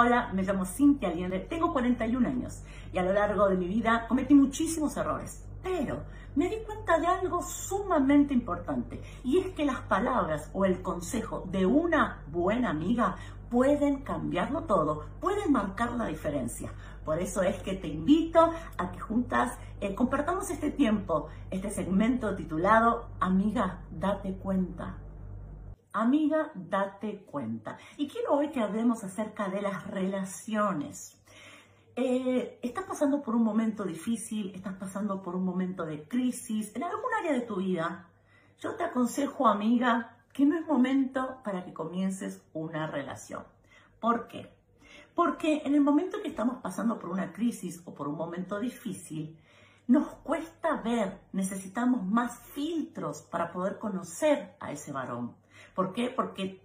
Hola, me llamo Cintia Allende, tengo 41 años y a lo largo de mi vida cometí muchísimos errores, pero me di cuenta de algo sumamente importante y es que las palabras o el consejo de una buena amiga pueden cambiarlo todo, pueden marcar la diferencia. Por eso es que te invito a que juntas eh, compartamos este tiempo, este segmento titulado Amiga, date cuenta. Amiga, date cuenta. Y quiero hoy que hablemos acerca de las relaciones. Eh, estás pasando por un momento difícil, estás pasando por un momento de crisis en algún área de tu vida. Yo te aconsejo, amiga, que no es momento para que comiences una relación. ¿Por qué? Porque en el momento que estamos pasando por una crisis o por un momento difícil, nos cuesta ver, necesitamos más filtros para poder conocer a ese varón. ¿Por qué? Porque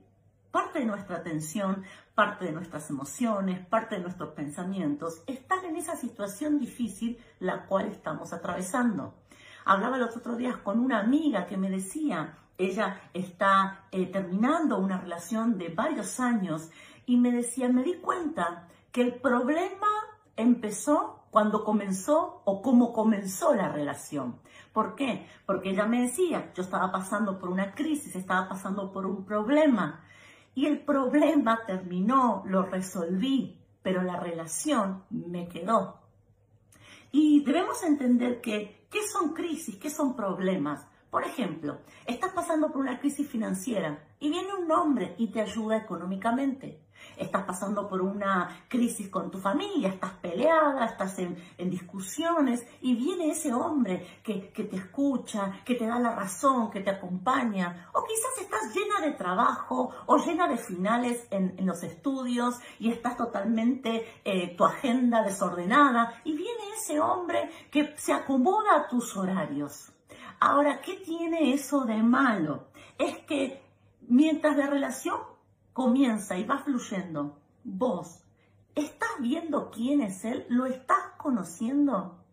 parte de nuestra atención, parte de nuestras emociones, parte de nuestros pensamientos están en esa situación difícil la cual estamos atravesando. Hablaba los otros días con una amiga que me decía, ella está eh, terminando una relación de varios años y me decía, me di cuenta que el problema empezó cuando comenzó o cómo comenzó la relación. ¿Por qué? Porque ella me decía, yo estaba pasando por una crisis, estaba pasando por un problema y el problema terminó, lo resolví, pero la relación me quedó. Y debemos entender que, ¿qué son crisis? ¿Qué son problemas? Por ejemplo, estás pasando por una crisis financiera y viene un hombre y te ayuda económicamente estás pasando por una crisis con tu familia, estás peleada, estás en, discusiones y viene ese hombre que, te escucha, que te da la razón, que te acompaña, o quizás estás llena de trabajo o llena de finales en, los estudios y estás totalmente eh, tu agenda desordenada y viene ese hombre que se acomoda a tus horarios. Ahora, ¿qué tiene eso de malo? Es que mientras la relación comienza y va fluyendo, vos estás viendo quién es Él, lo estás conociendo.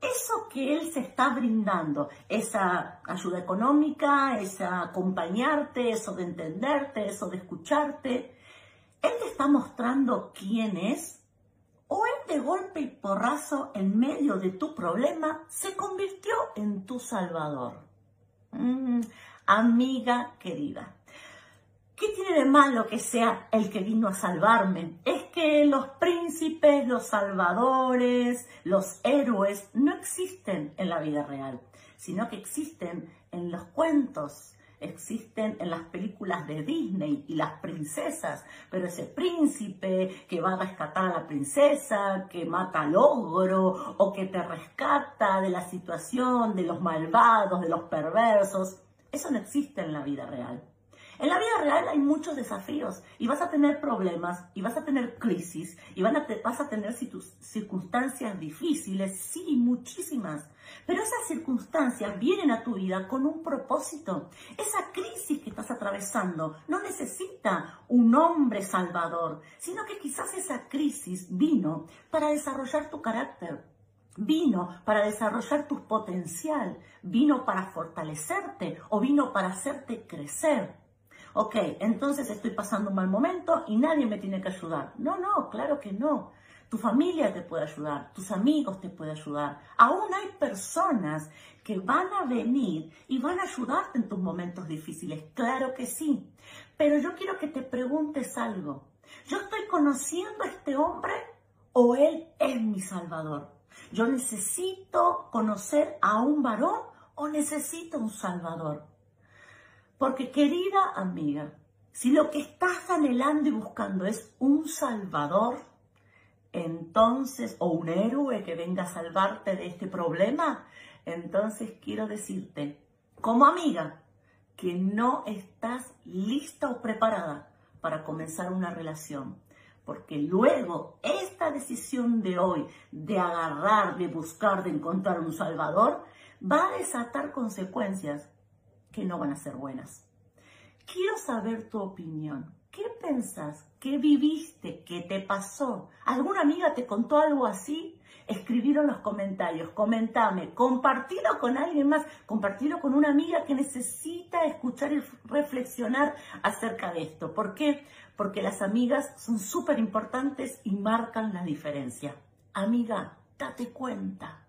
Eso que Él se está brindando, esa ayuda económica, esa acompañarte, eso de entenderte, eso de escucharte, Él te está mostrando quién es o Él de golpe y porrazo en medio de tu problema se convirtió en tu salvador. Mm, amiga querida, ¿Qué tiene de malo que sea el que vino a salvarme? Es que los príncipes, los salvadores, los héroes no existen en la vida real, sino que existen en los cuentos, existen en las películas de Disney y las princesas, pero ese príncipe que va a rescatar a la princesa, que mata al ogro o que te rescata de la situación de los malvados, de los perversos, eso no existe en la vida real. En la vida real hay muchos desafíos y vas a tener problemas y vas a tener crisis y vas a tener circunstancias difíciles, sí, muchísimas. Pero esas circunstancias vienen a tu vida con un propósito. Esa crisis que estás atravesando no necesita un hombre salvador, sino que quizás esa crisis vino para desarrollar tu carácter, vino para desarrollar tu potencial, vino para fortalecerte o vino para hacerte crecer ok, entonces estoy pasando un mal momento y nadie me tiene que ayudar. No, no, claro que no. Tu familia te puede ayudar, tus amigos te pueden ayudar. Aún hay personas que van a venir y van a ayudarte en tus momentos difíciles. Claro que sí. Pero yo quiero que te preguntes algo. ¿Yo estoy conociendo a este hombre o él es mi salvador? ¿Yo necesito conocer a un varón o necesito un salvador? Porque querida amiga, si lo que estás anhelando y buscando es un salvador, entonces, o un héroe que venga a salvarte de este problema, entonces quiero decirte, como amiga, que no estás lista o preparada para comenzar una relación. Porque luego esta decisión de hoy de agarrar, de buscar, de encontrar un salvador, va a desatar consecuencias que no van a ser buenas. Quiero saber tu opinión. ¿Qué pensás? ¿Qué viviste? ¿Qué te pasó? ¿Alguna amiga te contó algo así? Escribieron los comentarios, comentame, compartilo con alguien más, compartilo con una amiga que necesita escuchar y reflexionar acerca de esto. ¿Por qué? Porque las amigas son súper importantes y marcan la diferencia. Amiga, date cuenta.